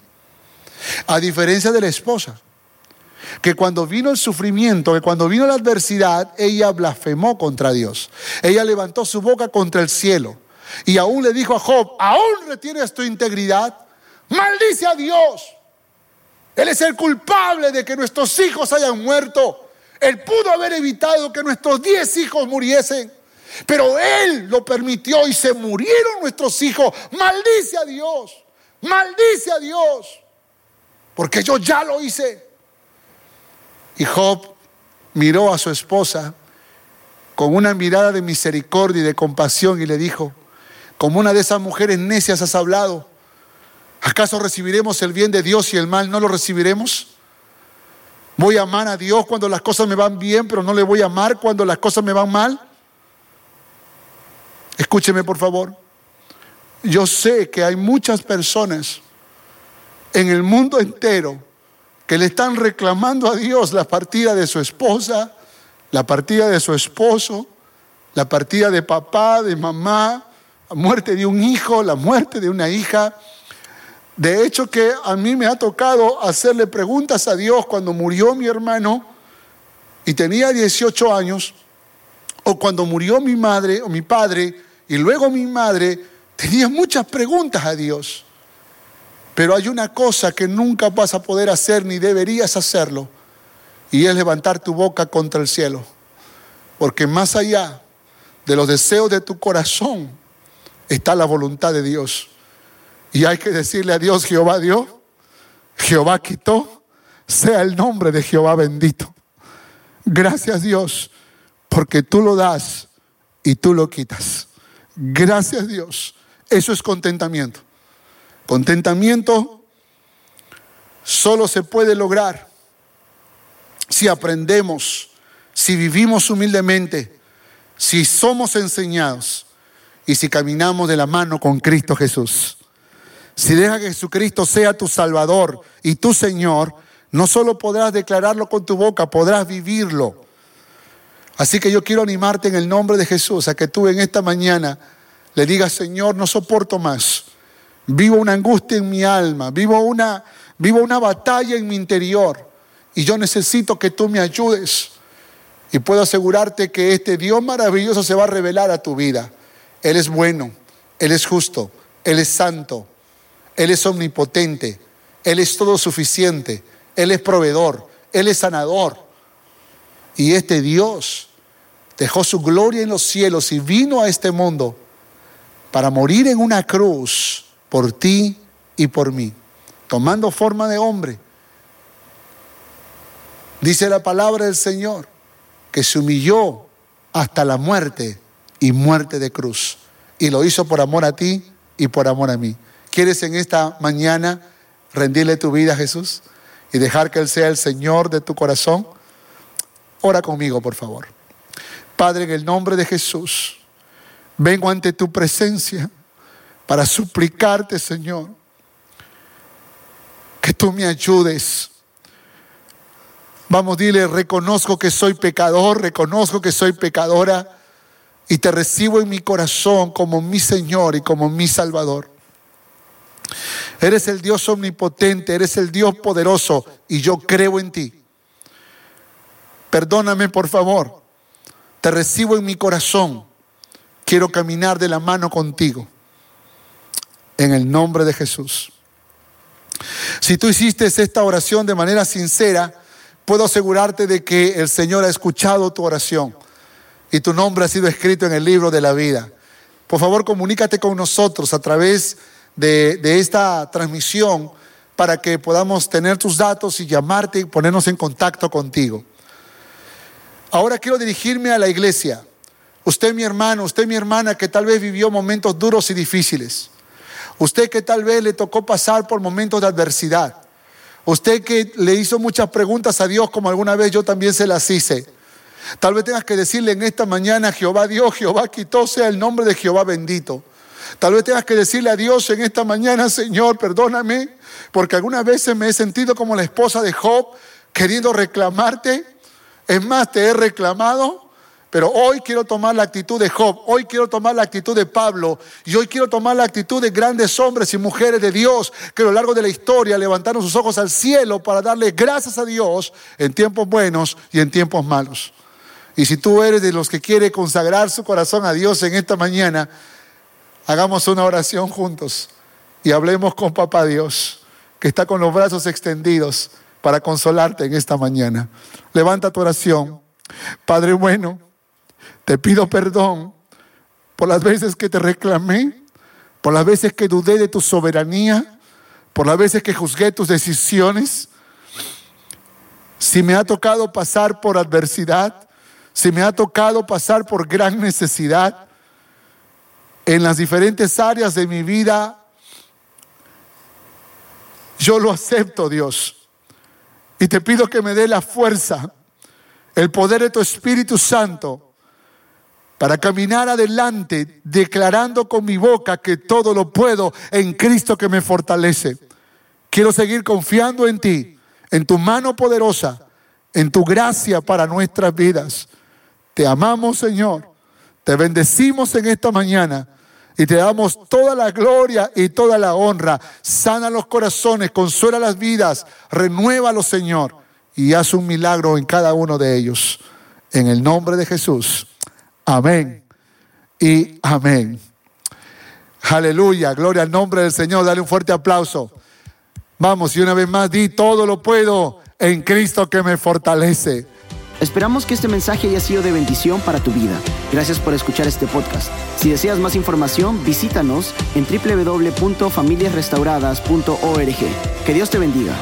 A diferencia de la esposa, que cuando vino el sufrimiento, que cuando vino la adversidad, ella blasfemó contra Dios. Ella levantó su boca contra el cielo y aún le dijo a Job, aún retienes tu integridad, maldice a Dios. Él es el culpable de que nuestros hijos hayan muerto. Él pudo haber evitado que nuestros diez hijos muriesen. Pero Él lo permitió y se murieron nuestros hijos. Maldice a Dios, maldice a Dios, porque yo ya lo hice. Y Job miró a su esposa con una mirada de misericordia y de compasión y le dijo, como una de esas mujeres necias has hablado, ¿acaso recibiremos el bien de Dios y el mal no lo recibiremos? Voy a amar a Dios cuando las cosas me van bien, pero no le voy a amar cuando las cosas me van mal. Escúcheme por favor. Yo sé que hay muchas personas en el mundo entero que le están reclamando a Dios la partida de su esposa, la partida de su esposo, la partida de papá, de mamá, la muerte de un hijo, la muerte de una hija. De hecho que a mí me ha tocado hacerle preguntas a Dios cuando murió mi hermano y tenía 18 años, o cuando murió mi madre o mi padre y luego mi madre, tenía muchas preguntas a Dios. Pero hay una cosa que nunca vas a poder hacer ni deberías hacerlo, y es levantar tu boca contra el cielo. Porque más allá de los deseos de tu corazón está la voluntad de Dios. Y hay que decirle a Dios, Jehová dio, Jehová quitó, sea el nombre de Jehová bendito. Gracias Dios, porque tú lo das y tú lo quitas. Gracias Dios. Eso es contentamiento. Contentamiento solo se puede lograr si aprendemos, si vivimos humildemente, si somos enseñados y si caminamos de la mano con Cristo Jesús. Si deja que Jesucristo sea tu Salvador y tu Señor, no solo podrás declararlo con tu boca, podrás vivirlo. Así que yo quiero animarte en el nombre de Jesús a que tú en esta mañana le digas, Señor, no soporto más. Vivo una angustia en mi alma, vivo una, vivo una batalla en mi interior y yo necesito que tú me ayudes. Y puedo asegurarte que este Dios maravilloso se va a revelar a tu vida. Él es bueno, Él es justo, Él es santo, Él es omnipotente, Él es todo suficiente, Él es proveedor, Él es sanador. Y este Dios dejó su gloria en los cielos y vino a este mundo para morir en una cruz por ti y por mí, tomando forma de hombre. Dice la palabra del Señor que se humilló hasta la muerte y muerte de cruz. Y lo hizo por amor a ti y por amor a mí. ¿Quieres en esta mañana rendirle tu vida a Jesús y dejar que Él sea el Señor de tu corazón? Ora conmigo, por favor. Padre, en el nombre de Jesús, vengo ante tu presencia para suplicarte, Señor, que tú me ayudes. Vamos, dile, reconozco que soy pecador, reconozco que soy pecadora y te recibo en mi corazón como mi Señor y como mi Salvador. Eres el Dios omnipotente, eres el Dios poderoso y yo creo en ti. Perdóname por favor, te recibo en mi corazón. Quiero caminar de la mano contigo. En el nombre de Jesús. Si tú hiciste esta oración de manera sincera, puedo asegurarte de que el Señor ha escuchado tu oración y tu nombre ha sido escrito en el libro de la vida. Por favor, comunícate con nosotros a través de, esta transmisión para que podamos tener tus datos y llamarte y ponernos en contacto contigo. Ahora quiero dirigirme a la iglesia. Usted mi hermano, usted mi hermana que tal vez vivió momentos duros y difíciles. Usted que tal vez le tocó pasar por momentos de adversidad. Usted que le hizo muchas preguntas a Dios como alguna vez yo también se las hice. Tal vez tengas que decirle en esta mañana, Jehová Dios, Jehová quitó, sea el nombre de Jehová bendito. Tal vez tengas que decirle a Dios en esta mañana, Señor, perdóname, porque algunas veces me he sentido como la esposa de Job, queriendo reclamarte. Es más, te he reclamado, pero hoy quiero tomar la actitud de Job, hoy quiero tomar la actitud de Pablo y hoy quiero tomar la actitud de grandes hombres y mujeres de Dios que a lo largo de la historia levantaron sus ojos al cielo para darle gracias a Dios en tiempos buenos y en tiempos malos. Y si tú eres de los que quiere consagrar su corazón a Dios en esta mañana, hagamos una oración juntos y hablemos con Papá Dios, que está con los brazos extendidos para consolarte en esta mañana. Levanta tu oración. Padre bueno, te pido perdón por las veces que te reclamé, por las veces que dudé de tu soberanía, por las veces que juzgué tus decisiones. Si me ha tocado pasar por adversidad, si me ha tocado pasar por gran necesidad en las diferentes áreas de mi vida, yo lo acepto, Dios. Y te pido que me dé la fuerza, el poder de tu Espíritu Santo para caminar adelante declarando con mi boca que todo lo puedo en Cristo que me fortalece. Quiero seguir confiando en ti, en tu mano poderosa, en tu gracia para nuestras vidas. Te amamos, Señor. Te bendecimos en esta mañana y te damos toda la gloria y toda la honra. Sana los corazones, consuela las vidas, renuévalos, Señor, y haz un milagro en cada uno de ellos. En el nombre de Jesús. Amén y amén. Aleluya, gloria al nombre del Señor. Dale un fuerte aplauso. Vamos, y una vez más, di todo lo puedo en Cristo que me fortalece. Esperamos que este mensaje haya sido de bendición para tu vida. Gracias por escuchar este podcast. Si deseas más información, visítanos en www.familiasrestauradas.org. Que Dios te bendiga.